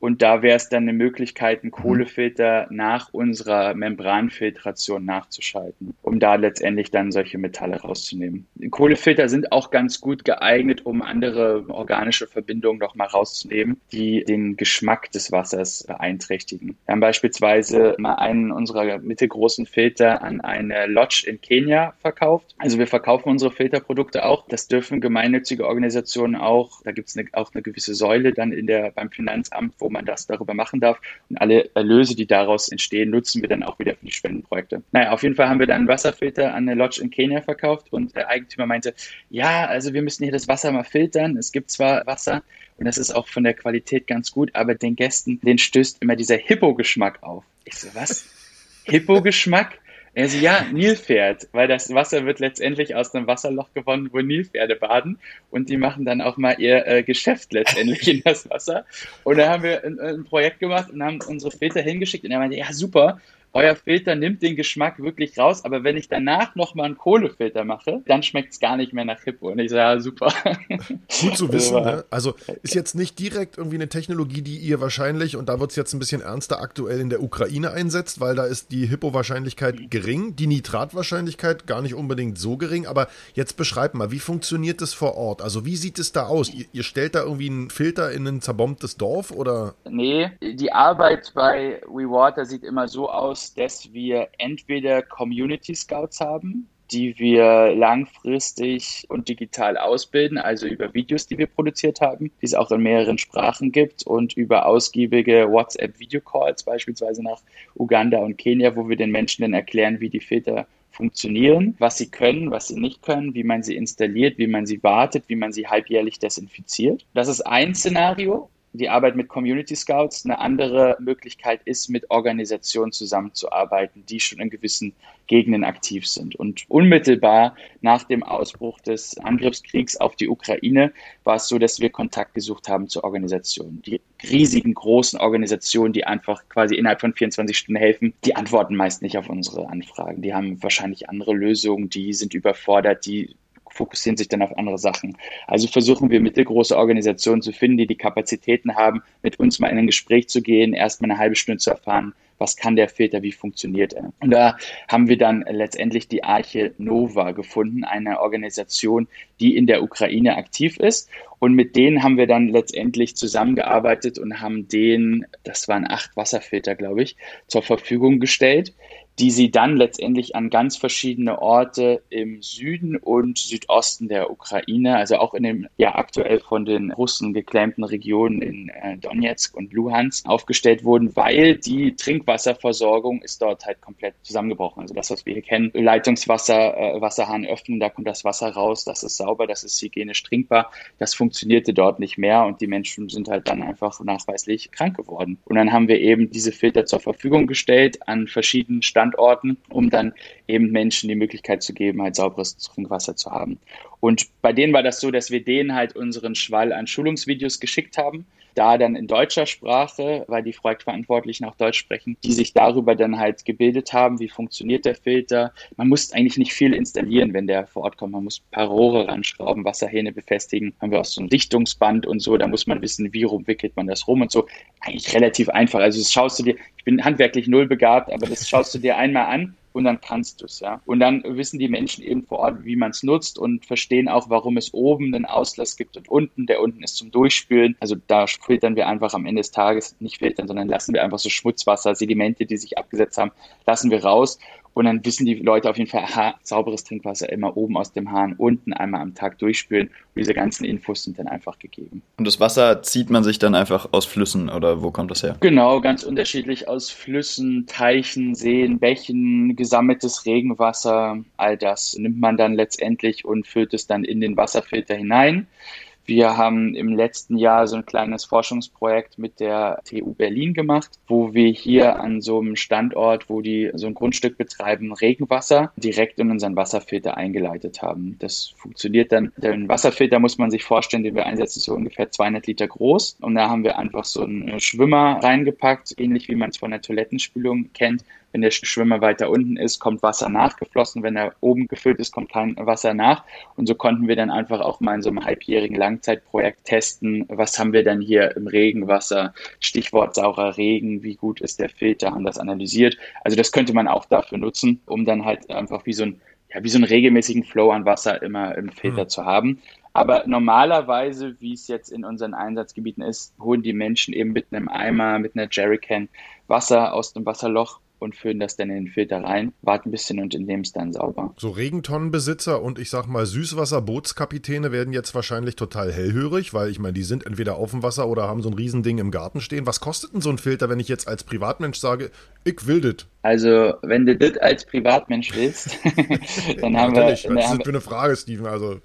Und da wäre es dann eine Möglichkeit, einen mhm. Kohlefilter nach unserer Membranfiltration nachzuschalten, um da letztendlich dann solche Metalle rauszunehmen. Kohlefilter sind auch ganz gut geeignet, um andere organische Verbindungen noch mal rauszunehmen, die den Geschmack des Wassers beeinträchtigen. Wir haben beispielsweise mal einen unserer mittelgroßen Filter an eine Lodge in Kenia verkauft. Also wir verkaufen unsere Filterprodukte auch. Das dürfen gemeinnützige Organisationen auch. Da gibt es auch eine gewisse Säule dann in der, beim Finanzamt, wo man das darüber machen darf. Und alle Erlöse, die daraus entstehen, nutzen wir dann auch wieder für die Spendenprojekte. Naja, auf jeden Fall haben wir dann einen Wasserfilter an eine Lodge in Kenia verkauft und der Eigentümer meinte, ja, also wir müssen hier das Wasser mal filtern. Es gibt zwar Wasser und das ist auch von der Qualität ganz gut, aber den Gästen, den stößt immer dieser Hippo-Geschmack auf. Ich so, was? Hippo-Geschmack? Er so, ja, Nilpferd, weil das Wasser wird letztendlich aus einem Wasserloch gewonnen, wo Nilpferde baden und die machen dann auch mal ihr äh, Geschäft letztendlich in das Wasser. Und da haben wir ein, ein Projekt gemacht und haben unsere Filter hingeschickt und er meinte, ja, super, euer Filter nimmt den Geschmack wirklich raus, aber wenn ich danach nochmal einen Kohlefilter mache, dann schmeckt es gar nicht mehr nach Hippo. Und ich sage, ja, super. Gut zu wissen. ne? Also ist jetzt nicht direkt irgendwie eine Technologie, die ihr wahrscheinlich, und da wird es jetzt ein bisschen ernster, aktuell in der Ukraine einsetzt, weil da ist die Hippo-Wahrscheinlichkeit gering, die Nitratwahrscheinlichkeit gar nicht unbedingt so gering. Aber jetzt beschreibt mal, wie funktioniert das vor Ort? Also wie sieht es da aus? Ihr, ihr stellt da irgendwie einen Filter in ein zerbombtes Dorf oder? Nee, die Arbeit bei WeWater sieht immer so aus, dass wir entweder Community Scouts haben, die wir langfristig und digital ausbilden, also über Videos, die wir produziert haben, die es auch in mehreren Sprachen gibt und über ausgiebige WhatsApp-Videocalls beispielsweise nach Uganda und Kenia, wo wir den Menschen dann erklären, wie die Filter funktionieren, was sie können, was sie nicht können, wie man sie installiert, wie man sie wartet, wie man sie halbjährlich desinfiziert. Das ist ein Szenario die Arbeit mit Community Scouts. Eine andere Möglichkeit ist, mit Organisationen zusammenzuarbeiten, die schon in gewissen Gegenden aktiv sind. Und unmittelbar nach dem Ausbruch des Angriffskriegs auf die Ukraine war es so, dass wir Kontakt gesucht haben zu Organisationen. Die riesigen, großen Organisationen, die einfach quasi innerhalb von 24 Stunden helfen, die antworten meist nicht auf unsere Anfragen. Die haben wahrscheinlich andere Lösungen, die sind überfordert, die fokussieren sich dann auf andere Sachen. Also versuchen wir mittelgroße Organisationen zu finden, die die Kapazitäten haben, mit uns mal in ein Gespräch zu gehen, erstmal eine halbe Stunde zu erfahren, was kann der Filter, wie funktioniert er. Und da haben wir dann letztendlich die Arche Nova gefunden, eine Organisation, die in der Ukraine aktiv ist. Und mit denen haben wir dann letztendlich zusammengearbeitet und haben denen, das waren acht Wasserfilter, glaube ich, zur Verfügung gestellt, die sie dann letztendlich an ganz verschiedene Orte im Süden und Südosten der Ukraine, also auch in den ja aktuell von den Russen geclaimten Regionen in äh, Donetsk und Luhansk aufgestellt wurden, weil die Trinkwasserversorgung ist dort halt komplett zusammengebrochen. Also das, was wir hier kennen, Leitungswasser, äh, Wasserhahn öffnen, da kommt das Wasser raus, das ist sauber, das ist hygienisch trinkbar. Das funktionierte dort nicht mehr und die Menschen sind halt dann einfach nachweislich krank geworden. Und dann haben wir eben diese Filter zur Verfügung gestellt an verschiedenen Standorten Standorten, um dann eben Menschen die Möglichkeit zu geben, halt sauberes Trinkwasser zu haben. Und bei denen war das so, dass wir denen halt unseren Schwall an Schulungsvideos geschickt haben, da dann in deutscher Sprache, weil die Projektverantwortlichen auch Deutsch sprechen, die sich darüber dann halt gebildet haben, wie funktioniert der Filter. Man muss eigentlich nicht viel installieren, wenn der vor Ort kommt. Man muss ein paar Rohre ranschrauben, Wasserhähne befestigen. Haben wir auch so ein Dichtungsband und so. Da muss man wissen, wie rumwickelt man das rum und so. Eigentlich relativ einfach. Also das schaust du dir, ich bin handwerklich null begabt, aber das schaust du dir einmal an und dann kannst du es, ja. Und dann wissen die Menschen eben vor Ort, wie man es nutzt und verstehen auch, warum es oben einen Auslass gibt und unten. Der unten ist zum Durchspülen. Also da filtern wir einfach am Ende des Tages, nicht filtern, sondern lassen wir einfach so Schmutzwasser, Sedimente, die sich abgesetzt haben, lassen wir raus Und dann wissen die Leute auf jeden Fall, aha, sauberes Trinkwasser immer oben aus dem Hahn, unten einmal am Tag durchspülen. Und diese ganzen Infos sind dann einfach gegeben. Und das Wasser zieht man sich dann einfach aus Flüssen oder wo kommt das her? Genau, ganz unterschiedlich aus Flüssen, Teichen, Seen, Bächen, gesammeltes Regenwasser, all das nimmt man dann letztendlich und füllt es dann in den Wasserfilter hinein. Wir haben im letzten Jahr so ein kleines Forschungsprojekt mit der TU Berlin gemacht, wo wir hier an so einem Standort, wo die so ein Grundstück betreiben, Regenwasser direkt in unseren Wasserfilter eingeleitet haben. Das funktioniert dann. Den Wasserfilter muss man sich vorstellen, den wir einsetzen, ist so ungefähr 200 Liter groß. Und da haben wir einfach so einen Schwimmer reingepackt, ähnlich wie man es von der Toilettenspülung kennt wenn der Schwimmer weiter unten ist, kommt Wasser nachgeflossen. Wenn er oben gefüllt ist, kommt kein Wasser nach. Und so konnten wir dann einfach auch mal in so einem halbjährigen Langzeitprojekt testen, was haben wir dann hier im Regenwasser, Stichwort saurer Regen, wie gut ist der Filter, haben das analysiert. Also das könnte man auch dafür nutzen, um dann halt einfach wie so ein ja, wie so einen regelmäßigen Flow an Wasser immer im Filter mhm. zu haben. Aber normalerweise, wie es jetzt in unseren Einsatzgebieten ist, holen die Menschen eben mit einem Eimer, mit einer Jerrycan Wasser aus dem Wasserloch und füllen das dann in den Filter rein, warten ein bisschen und nehmen es dann sauber. So Regentonnenbesitzer und ich sag mal Süßwasserbootskapitäne werden jetzt wahrscheinlich total hellhörig, weil ich meine, die sind entweder auf dem Wasser oder haben so ein Riesending im Garten stehen. Was kostet denn so ein Filter, wenn ich jetzt als Privatmensch sage, ich will das? Also, wenn du das als Privatmensch willst, dann haben wir. Was ist das für eine Frage, Steven? Also.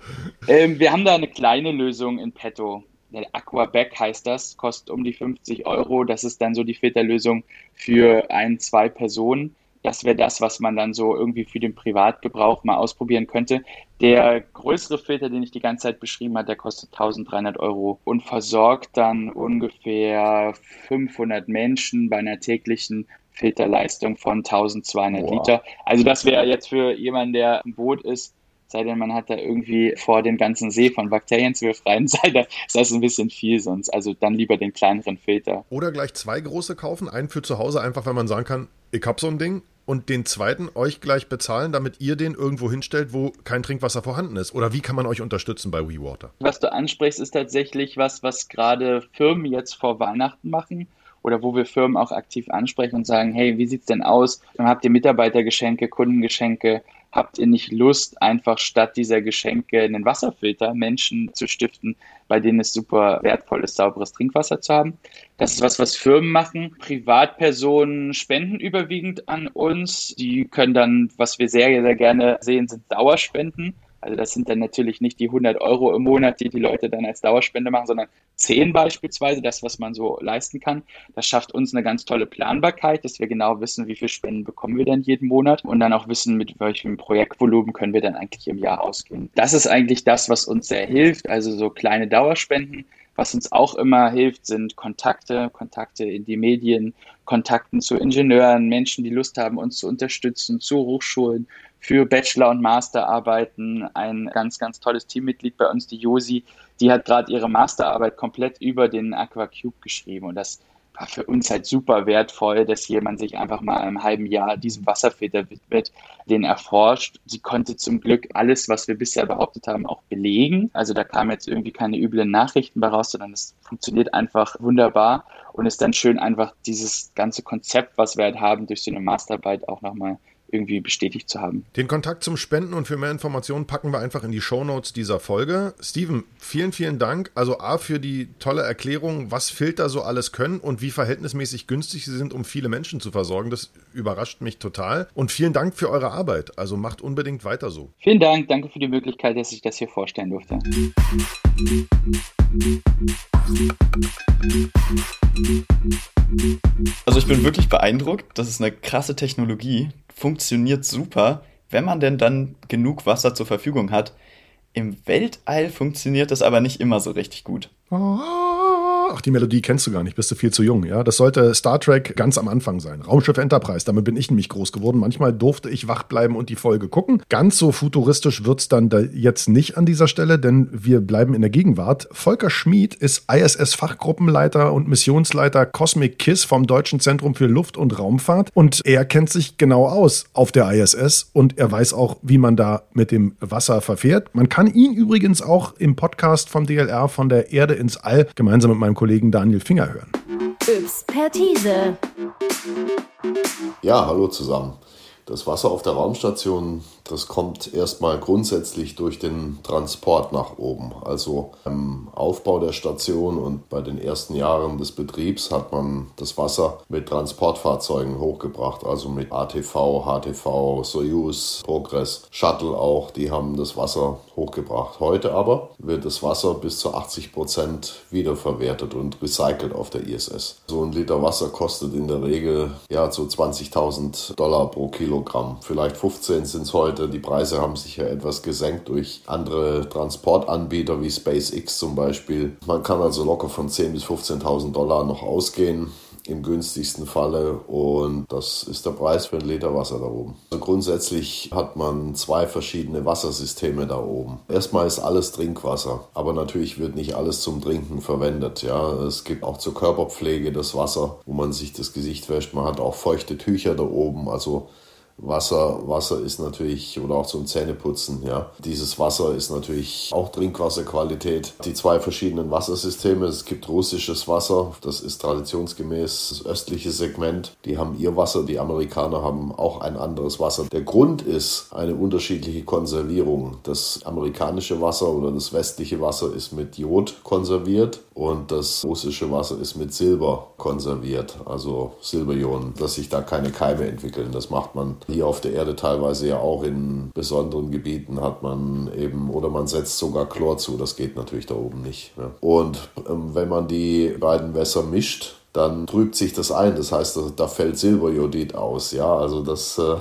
Ähm, wir haben da eine kleine Lösung in petto. Aquaback heißt das, kostet um die 50 Euro. Das ist dann so die Filterlösung für ein, zwei Personen. Das wäre das, was man dann so irgendwie für den Privatgebrauch mal ausprobieren könnte. Der größere Filter, den ich die ganze Zeit beschrieben habe, der kostet 1300 Euro und versorgt dann ungefähr 500 Menschen bei einer täglichen Filterleistung von 1200 wow. Liter. Also das wäre jetzt für jemanden, der im Boot ist, sei denn man hat da irgendwie vor, den ganzen See von Bakterien zu befreien, sei da, ist das ein bisschen viel sonst. Also dann lieber den kleineren Filter. Oder gleich zwei große kaufen, einen für zu Hause, einfach weil man sagen kann, ich hab so ein Ding und den zweiten euch gleich bezahlen, damit ihr den irgendwo hinstellt, wo kein Trinkwasser vorhanden ist? Oder wie kann man euch unterstützen bei WeWater? Was du ansprichst, ist tatsächlich was, was gerade Firmen jetzt vor Weihnachten machen oder wo wir Firmen auch aktiv ansprechen und sagen, hey, wie sieht's denn aus? Dann habt ihr Mitarbeitergeschenke, Kundengeschenke, habt ihr nicht Lust, einfach statt dieser Geschenke einen Wasserfilter Menschen zu stiften, bei denen es super wertvoll ist, sauberes Trinkwasser zu haben? Das ist was, was Firmen machen. Privatpersonen spenden überwiegend an uns. Die können dann, was wir sehr, sehr gerne sehen, sind Dauerspenden. Also das sind dann natürlich nicht die 100 Euro im Monat, die die Leute dann als Dauerspende machen, sondern 10 beispielsweise, das, was man so leisten kann. Das schafft uns eine ganz tolle Planbarkeit, dass wir genau wissen, wie viel Spenden bekommen wir denn jeden Monat und dann auch wissen, mit welchem Projektvolumen können wir dann eigentlich im Jahr ausgehen. Das ist eigentlich das, was uns sehr hilft, also so kleine Dauerspenden. Was uns auch immer hilft, sind Kontakte, Kontakte in die Medien, Kontakten zu Ingenieuren, Menschen, die Lust haben, uns zu unterstützen, zu Hochschulen, für Bachelor- und Masterarbeiten. Ein ganz, ganz tolles Teammitglied bei uns, die Josi, die hat gerade ihre Masterarbeit komplett über den AquaCube geschrieben und das war für uns halt super wertvoll, dass jemand sich einfach mal einem halben Jahr diesem Wasserfilter widmet, den erforscht. Sie konnte zum Glück alles, was wir bisher behauptet haben, auch belegen. Also da kamen jetzt irgendwie keine üblen Nachrichten bei raus, sondern es funktioniert einfach wunderbar und ist dann schön einfach dieses ganze Konzept, was wir halt haben, durch so eine Masterarbeit auch nochmal irgendwie bestätigt zu haben. Den Kontakt zum Spenden und für mehr Informationen packen wir einfach in die Shownotes dieser Folge. Steven, vielen, vielen Dank. Also A für die tolle Erklärung, was Filter so alles können und wie verhältnismäßig günstig sie sind, um viele Menschen zu versorgen. Das überrascht mich total. Und vielen Dank für eure Arbeit. Also macht unbedingt weiter so. Vielen Dank. Danke für die Möglichkeit, dass ich das hier vorstellen durfte. Also ich bin wirklich beeindruckt. Das ist eine krasse Technologie. Funktioniert super, wenn man denn dann genug Wasser zur Verfügung hat. Im Weltall funktioniert das aber nicht immer so richtig gut. Oh. Ach, die Melodie kennst du gar nicht, bist du viel zu jung. Ja, das sollte Star Trek ganz am Anfang sein. Raumschiff Enterprise, damit bin ich nämlich groß geworden. Manchmal durfte ich wach bleiben und die Folge gucken. Ganz so futuristisch wird es dann da jetzt nicht an dieser Stelle, denn wir bleiben in der Gegenwart. Volker Schmid ist ISS-Fachgruppenleiter und Missionsleiter Cosmic KISS vom Deutschen Zentrum für Luft- und Raumfahrt und er kennt sich genau aus auf der ISS und er weiß auch, wie man da mit dem Wasser verfährt. Man kann ihn übrigens auch im Podcast vom DLR von der Erde ins All gemeinsam mit meinem Kollegen Daniel Finger hören. Expertise. Ja, hallo zusammen. Das Wasser auf der Raumstation, das kommt erstmal grundsätzlich durch den Transport nach oben. Also beim Aufbau der Station und bei den ersten Jahren des Betriebs hat man das Wasser mit Transportfahrzeugen hochgebracht, also mit ATV, HTV, Soyuz, Progress, Shuttle auch, die haben das Wasser hochgebracht. Heute aber wird das Wasser bis zu 80 Prozent wiederverwertet und recycelt auf der ISS. So ein Liter Wasser kostet in der Regel ja so 20.000 Dollar pro Kilogramm. Vielleicht 15 sind es heute. Die Preise haben sich ja etwas gesenkt durch andere Transportanbieter wie SpaceX zum Beispiel. Man kann also locker von 10.000 bis 15.000 Dollar noch ausgehen im günstigsten Falle und das ist der Preis für ein Liter Wasser da oben. Also grundsätzlich hat man zwei verschiedene Wassersysteme da oben. Erstmal ist alles Trinkwasser, aber natürlich wird nicht alles zum Trinken verwendet. Ja, es gibt auch zur Körperpflege das Wasser, wo man sich das Gesicht wäscht. Man hat auch feuchte Tücher da oben, also Wasser, Wasser ist natürlich, oder auch zum Zähneputzen, ja. Dieses Wasser ist natürlich auch Trinkwasserqualität. Die zwei verschiedenen Wassersysteme, es gibt russisches Wasser, das ist traditionsgemäß das östliche Segment. Die haben ihr Wasser, die Amerikaner haben auch ein anderes Wasser. Der Grund ist eine unterschiedliche Konservierung. Das amerikanische Wasser oder das westliche Wasser ist mit Jod konserviert und das russische Wasser ist mit Silber konserviert, also Silberionen, dass sich da keine Keime entwickeln. Das macht man hier auf der Erde teilweise ja auch in besonderen Gebieten hat man eben, oder man setzt sogar Chlor zu, das geht natürlich da oben nicht. Ja. Und ähm, wenn man die beiden Wässer mischt, dann trübt sich das ein. Das heißt, da fällt Silberjodid aus. Ja, also das, äh,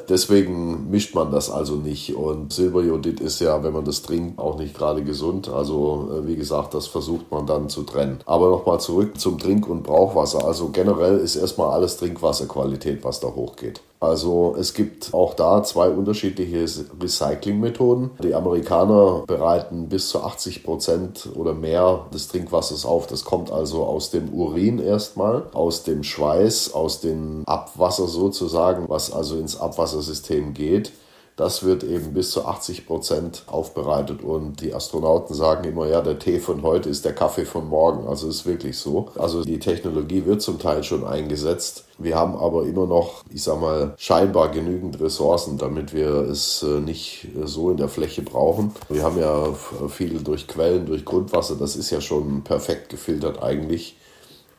deswegen mischt man das also nicht. Und Silberjodid ist ja, wenn man das trinkt, auch nicht gerade gesund. Also, äh, wie gesagt, das versucht man dann zu trennen. Aber nochmal zurück zum Trink- und Brauchwasser. Also generell ist erstmal alles Trinkwasserqualität, was da hochgeht. Also es gibt auch da zwei unterschiedliche Recyclingmethoden. Die Amerikaner bereiten bis zu 80 Prozent oder mehr des Trinkwassers auf. Das kommt also aus dem Urin erstmal, aus dem Schweiß, aus dem Abwasser sozusagen, was also ins Abwassersystem geht. Das wird eben bis zu 80 Prozent aufbereitet. Und die Astronauten sagen immer, ja, der Tee von heute ist der Kaffee von morgen. Also ist wirklich so. Also die Technologie wird zum Teil schon eingesetzt. Wir haben aber immer noch, ich sag mal, scheinbar genügend Ressourcen, damit wir es äh, nicht so in der Fläche brauchen. Wir haben ja viel durch Quellen, durch Grundwasser. Das ist ja schon perfekt gefiltert eigentlich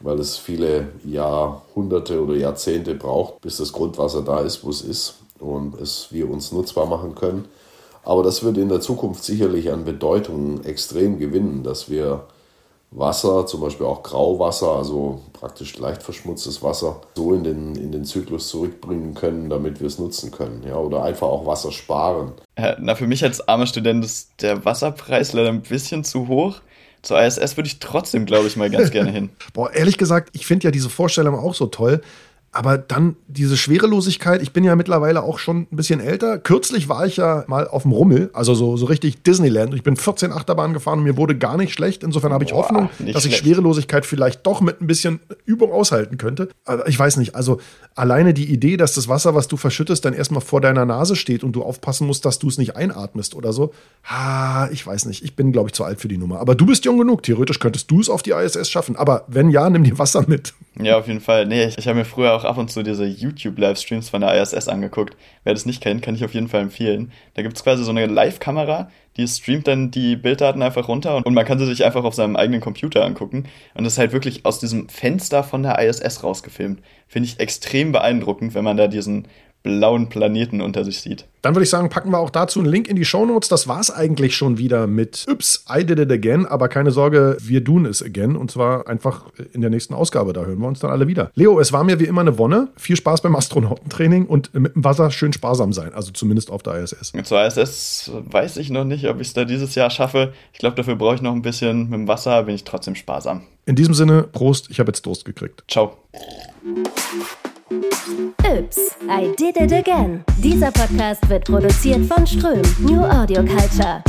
weil es viele Jahrhunderte oder Jahrzehnte braucht, bis das Grundwasser da ist, wo es ist und es wir uns nutzbar machen können. Aber das wird in der Zukunft sicherlich an Bedeutung extrem gewinnen, dass wir Wasser, zum Beispiel auch Grauwasser, also praktisch leicht verschmutztes Wasser, so in den, in den Zyklus zurückbringen können, damit wir es nutzen können. Ja? Oder einfach auch Wasser sparen. Na, für mich als armer Student ist der Wasserpreis leider ein bisschen zu hoch. Zur ISS würde ich trotzdem, glaube ich, mal ganz gerne hin. Boah, ehrlich gesagt, ich finde ja diese Vorstellung auch so toll. Aber dann diese Schwerelosigkeit, ich bin ja mittlerweile auch schon ein bisschen älter. Kürzlich war ich ja mal auf dem Rummel, also so, so richtig Disneyland. Ich bin 14 Achterbahn gefahren und mir wurde gar nicht schlecht. Insofern habe ich Boah, Hoffnung, dass ich Schwerelosigkeit vielleicht doch mit ein bisschen Übung aushalten könnte. Aber ich weiß nicht, also alleine die Idee, dass das Wasser, was du verschüttest, dann erstmal vor deiner Nase steht und du aufpassen musst, dass du es nicht einatmest oder so. Ha, ich weiß nicht. Ich bin, glaube ich, zu alt für die Nummer. Aber du bist jung genug. Theoretisch könntest du es auf die ISS schaffen. Aber wenn ja, nimm dir Wasser mit. Ja, auf jeden Fall. Nee, ich, ich habe mir früher auch ab und zu diese YouTube-Livestreams von der ISS angeguckt. Wer das nicht kennt, kann ich auf jeden Fall empfehlen. Da gibt es quasi so eine Live-Kamera, die streamt dann die Bilddaten einfach runter und, und man kann sie sich einfach auf seinem eigenen Computer angucken. Und das ist halt wirklich aus diesem Fenster von der ISS rausgefilmt. Finde ich extrem beeindruckend, wenn man da diesen blauen Planeten unter sich sieht. Dann würde ich sagen, packen wir auch dazu einen Link in die Show Notes. Das war es eigentlich schon wieder mit Ups, I did it again. Aber keine Sorge, wir tun es again. Und zwar einfach in der nächsten Ausgabe. Da hören wir uns dann alle wieder. Leo, es war mir wie immer eine Wonne. Viel Spaß beim Astronautentraining und mit dem Wasser schön sparsam sein. Also zumindest auf der ISS. Zur ISS weiß ich noch nicht, ob ich es da dieses Jahr schaffe. Ich glaube, dafür brauche ich noch ein bisschen. Mit dem Wasser bin ich trotzdem sparsam. In diesem Sinne, Prost. Ich habe jetzt Durst gekriegt. Ciao. Ups, I did it again. Dieser Podcast wird produziert von Ström, New Audio Culture.